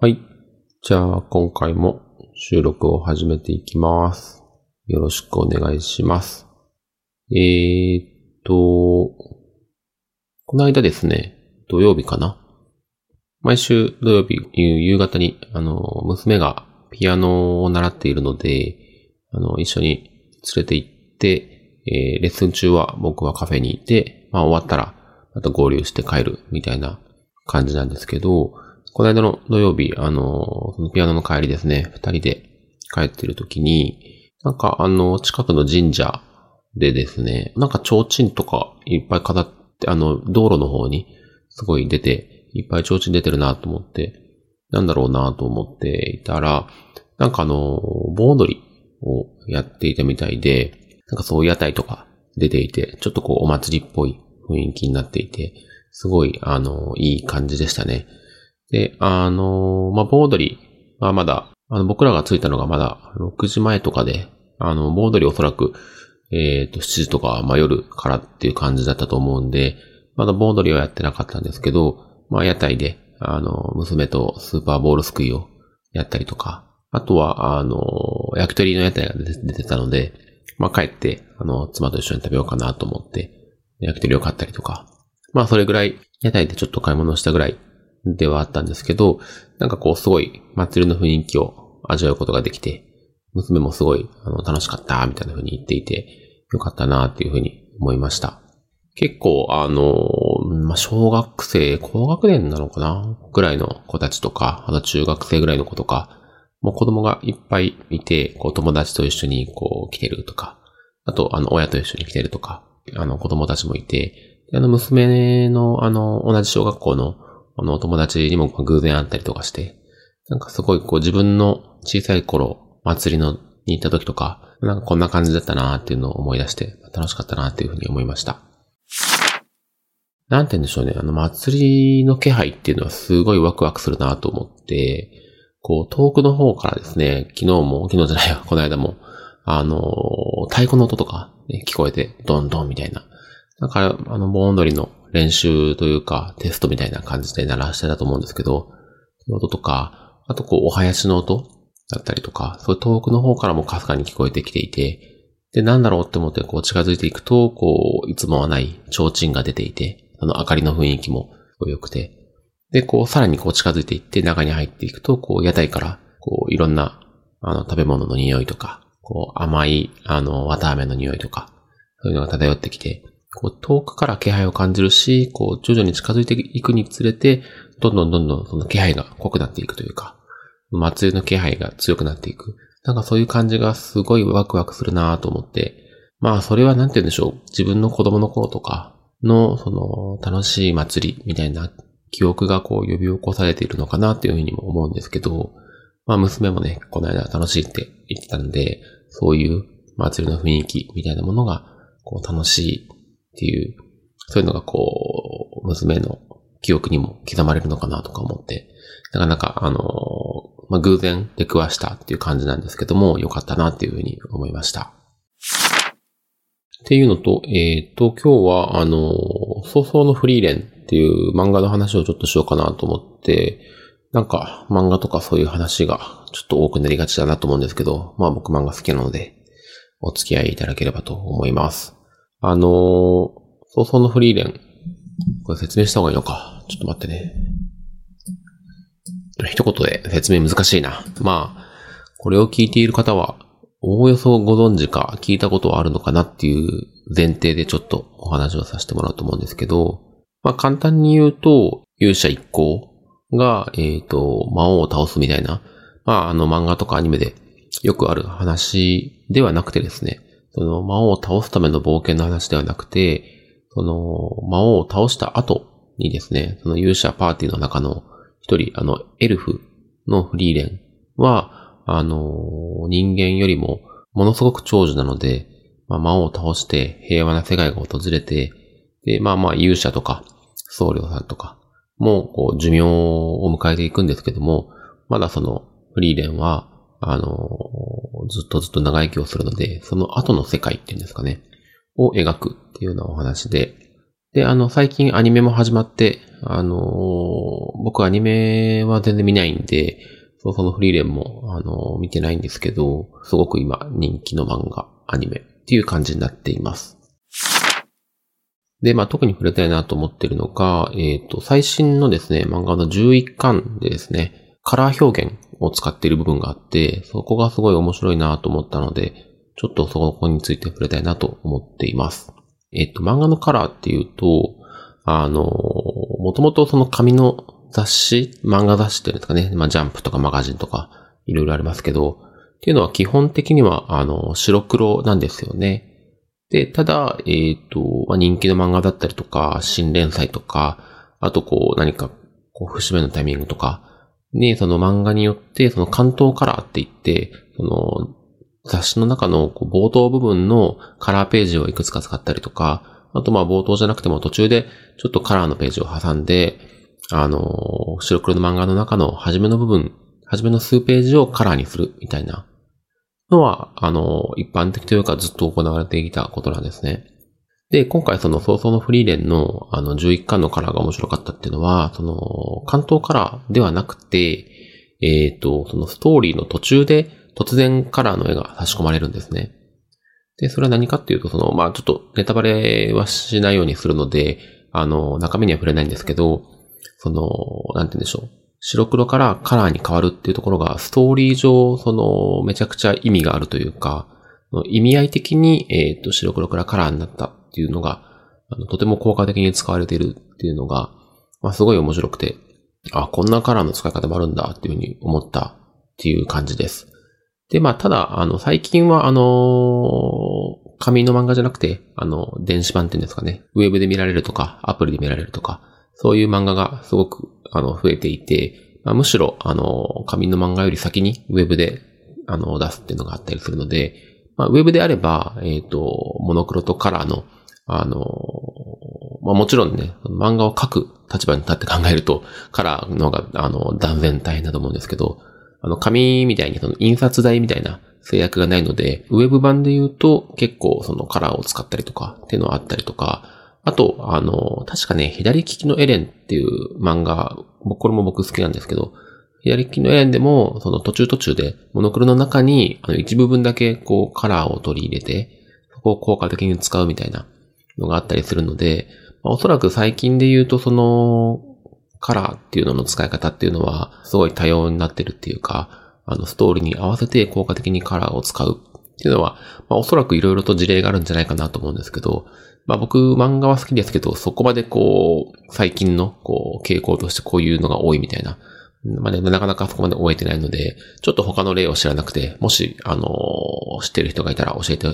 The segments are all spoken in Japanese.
はい。じゃあ、今回も収録を始めていきます。よろしくお願いします。えーっと、この間ですね、土曜日かな？毎週土曜日夕方に、あの、娘がピアノを習っているので、あの、一緒に連れて行って、えーレッスン中は僕はカフェにいて、まあ終わったらまた合流して帰るみたいな感じなんですけど、この間の土曜日、あの、そのピアノの帰りですね、二人で帰ってる時に、なんかあの、近くの神社でですね、なんか提灯とかいっぱい飾って、あの、道路の方にすごい出て、いっぱい提灯出てるなと思って、なんだろうなと思っていたら、なんかあの、盆踊りをやっていたみたいで、なんかそういう屋台とか出ていて、ちょっとこうお祭りっぽい雰囲気になっていて、すごい、あの、いい感じでしたね。で、あの、まあ、盆踊りはまだ、あの、僕らが着いたのがまだ6時前とかで、あの、盆踊りおそらく、えっ、と、7時とか、まあ、夜からっていう感じだったと思うんで、まだ盆踊りはやってなかったんですけど、まあ、屋台で、あの、娘とスーパーボールすくいをやったりとか、あとは、あの、焼き鳥の屋台が出てたので、まあ、帰って、あの、妻と一緒に食べようかなと思って、焼き鳥を買ったりとか、まあ、それぐらい、屋台でちょっと買い物したぐらいではあったんですけど、なんかこう、すごい祭りの雰囲気を味わうことができて、娘もすごい、あの、楽しかった、みたいな風に言っていて、よかったな、っていう風に思いました。結構、あの、まあ、小学生、高学年なのかな？ぐらいの子たちとか、あと中学生ぐらいの子とか、もう子供がいっぱいいて、こう友達と一緒にこう来てるとか、あとあの親と一緒に来てるとか、あの子供たちもいて、あの娘のあの同じ小学校のあの友達にも偶然会ったりとかして、なんかすごいこう自分の小さい頃、祭りのに行った時とか、なんかこんな感じだったなーっていうのを思い出して、楽しかったなーっていうふうに思いました。なんて言うんでしょうね。あの、祭りの気配っていうのはすごいワクワクするなーと思って、こう、遠くの方からですね、昨日も、昨日じゃないよ、この間も、あの、太鼓の音とか、ね、聞こえて、ドンドンみたいな。だから、あの、盆踊りの練習というか、テストみたいな感じで鳴らしてたと思うんですけど、音とか、あとこう、お囃子の音だったりとか、そういう遠くの方からもかすかに聞こえてきていて、で、なんだろうって思ってこう近づいていくと、こう、いつもはない提灯が出ていて、あの明かりの雰囲気も良くて、で、こう、さらにこう近づいていって中に入っていくと、こう、屋台から、こう、いろんな、あの、食べ物の匂いとか、こう、甘い、あの、綿飴の匂いとか、そういうのが漂ってきて、こう、遠くから気配を感じるし、こう、徐々に近づいていくにつれて、どんどんどんどんその気配が濃くなっていくというか、祭りの気配が強くなっていく。なんかそういう感じがすごいワクワクするなと思って、まあそれはなんて言うんでしょう。自分の子供の頃とかの、その、楽しい祭りみたいな記憶がこう呼び起こされているのかなっていうふうにも思うんですけど、まあ娘もね、この間楽しいって言ってたんで、そういう祭りの雰囲気みたいなものが、こう楽しいっていう、そういうのがこう、娘の記憶にも刻まれるのかなとか思って、なかなか、あの、まあ、偶然出くわしたっていう感じなんですけども、良かったなっていうふうに思いました。っていうのと、えっ、と、今日は、あの、早々のフリーレンっていう漫画の話をちょっとしようかなと思って、なんか漫画とかそういう話がちょっと多くなりがちだなと思うんですけど、まあ僕漫画好きなので、お付き合いいただければと思います。あの早々のフリーレン、これ説明した方がいいのか。ちょっと待ってね。一言で説明難しいな。まあ、これを聞いている方は、おおよそご存知か聞いたことはあるのかなっていう前提でちょっとお話をさせてもらうと思うんですけど、まあ簡単に言うと、勇者一行が、えっ、と、魔王を倒すみたいな、まああの漫画とかアニメでよくある話ではなくてですね、その魔王を倒すための冒険の話ではなくて、その魔王を倒した後にですね、その勇者パーティーの中の一人、あの、エルフのフリーレンは、あの、人間よりもものすごく長寿なので、まあ、魔王を倒して平和な世界が訪れて、で、まあまあ勇者とか僧侶さんとかもこう寿命を迎えていくんですけども、まだそのフリーレンは、あの、ずっとずっと長生きをするので、その後の世界っていうんですかね、を描くっていうようなお話で、で、あの、最近アニメも始まって、あの、僕アニメは全然見ないんで、そうそのフリーレンも、あの、見てないんですけど、すごく今人気の漫画、アニメっていう感じになっています。で、まあ、特に触れたいなと思ってるのが、えっ、ー、と、最新のですね、漫画の11巻でですね、カラー表現を使っている部分があって、そこがすごい面白いなと思ったので、ちょっとそこについて触れたいなと思っています。えっ、と、漫画のカラーっていうと、あの、もともとその紙の雑誌、漫画雑誌っていうんですかね、まあ、ジャンプとかマガジンとか、いろいろありますけど、っていうのは基本的には、あの、白黒なんですよね。で、ただ、えっ、ー、と、まあ、人気の漫画だったりとか、新連載とか、あとこう、何か、こう、節目のタイミングとか、ね、その漫画によって、その関東カラーって言って、その、雑誌の中の冒頭部分のカラーページをいくつか使ったりとか、あとまあ冒頭じゃなくても途中でちょっとカラーのページを挟んで、あの、白黒の漫画の中の初めの部分、初めの数ページをカラーにするみたいなのは、あの、一般的というかずっと行われていたことなんですね。で、今回その早々のフリーレンのあの11巻のカラーが面白かったっていうのは、その関東カラーではなくて、えっ、ー、と、そのストーリーの途中で突然カラーの絵が差し込まれるんですね。で、それは何かっていうと、その、まあちょっとネタバレはしないようにするので、あの、中身には触れないんですけど、その、なんて言うんでしょう。白黒からカラーに変わるっていうところが、ストーリー上、その、めちゃくちゃ意味があるというか、意味合い的に、えっ、ー、と、白黒からカラーになったっていうのが、あのとても効果的に使われているっていうのが、まあ、すごい面白くて、あ、こんなカラーの使い方もあるんだっていうふうに思ったっていう感じです。で、まあ、ただ、あの、最近は、あの紙の漫画じゃなくて、あの、電子版っていうんですかね、ウェブで見られるとか、アプリで見られるとか、そういう漫画がすごくあの、増えていて、まあ、むしろ、あの、紙の漫画より先にウェブで、あの、出すっていうのがあったりするので、まあ、ウェブであれば、えっ、ー、と、モノクロとカラーの、あの、まあ、もちろんね、漫画を描く立場に立って考えると、カラーの方が、あの、断然大変だと思うんですけど、あの、紙みたいにその印刷代みたいな制約がないので、ウェブ版で言うと結構そのカラーを使ったりとかっていうのはあったりとか、あと、あの、確かね、左利きのエレンっていう漫画、これも僕好きなんですけど、左利きのエレンでも、その途中途中で、モノクロの中に、あの、一部分だけ、こう、カラーを取り入れて、そこを効果的に使うみたいなのがあったりするので、まあ、おそらく最近で言うと、その、カラーっていうのの使い方っていうのは、すごい多様になってるっていうか、あの、ストーリーに合わせて効果的にカラーを使うっていうのは、まあ、おそらく色々と事例があるんじゃないかなと思うんですけど、まあ僕漫画は好きですけど、そこまでこう、最近のこう、傾向としてこういうのが多いみたいな。まあね、なかなかそこまで終えてないので、ちょっと他の例を知らなくて、もし、あのー、知ってる人がいたら教えて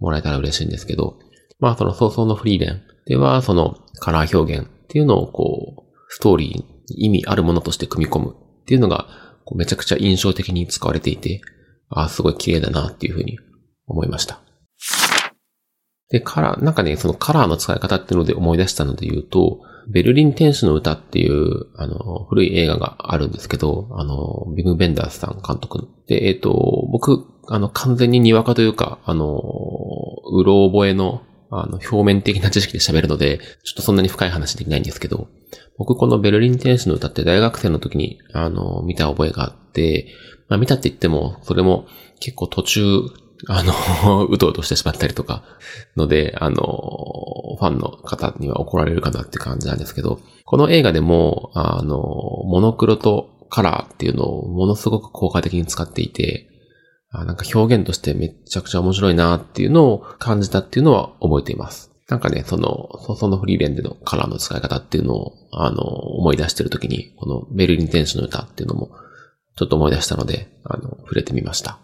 もらえたら嬉しいんですけど、まあその早々のフリーレンでは、そのカラー表現っていうのをこう、ストーリーに意味あるものとして組み込むっていうのが、めちゃくちゃ印象的に使われていて、ああ、すごい綺麗だなっていうふうに思いました。で、カラー、なんかね、そのカラーの使い方っていうので思い出したので言うと、ベルリン天使の歌っていう、あの、古い映画があるんですけど、あの、ビム・ベンダースさん監督で、えっ、ー、と、僕、あの、完全ににわかというか、あの、うろ覚えの、あの、表面的な知識で喋るので、ちょっとそんなに深い話できないんですけど、僕このベルリン天使の歌って大学生の時に、あの、見た覚えがあって、まあ見たって言っても、それも結構途中あの、うとうとしてしまったりとか、ので、あの、ファンの方には怒られるかなって感じなんですけど、この映画でも、あの、モノクロとカラーっていうのをものすごく効果的に使っていて、あなんか表現としてめちゃくちゃ面白いなっていうのを感じたっていうのは覚えています。なんかね、その、そのフリーレンでのカラーの使い方っていうのを、あの、思い出してるときに、このベルリン天使の歌っていうのも、ちょっと思い出したので、あの、触れてみました。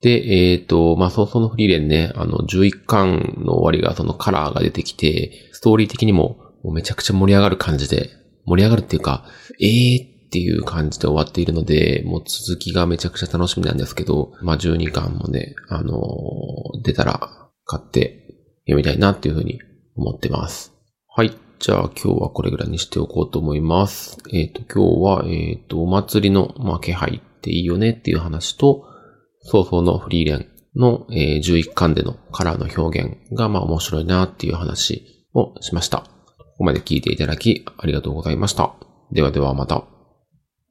で、えっ、ー、と、まあ、早々のフリーレンね、あの、11巻の終わりがそのカラーが出てきて、ストーリー的にももうめちゃくちゃ盛り上がる感じで、盛り上がるっていうか、えーっていう感じで終わっているので、もう続きがめちゃくちゃ楽しみなんですけど、まあ、12巻もね、あのー、出たら買って読みたいなっていうふうに思ってます。はい。じゃあ今日はこれぐらいにしておこうと思います。えっ、ー、と、今日は、えっ、ー、と、お祭りの、まあ、気配っていいよねっていう話と、早々のフリーレンの、えー、11巻でのカラーの表現がまあ面白いなっていう話をしました。ここまで聞いていただきありがとうございました。ではではまた。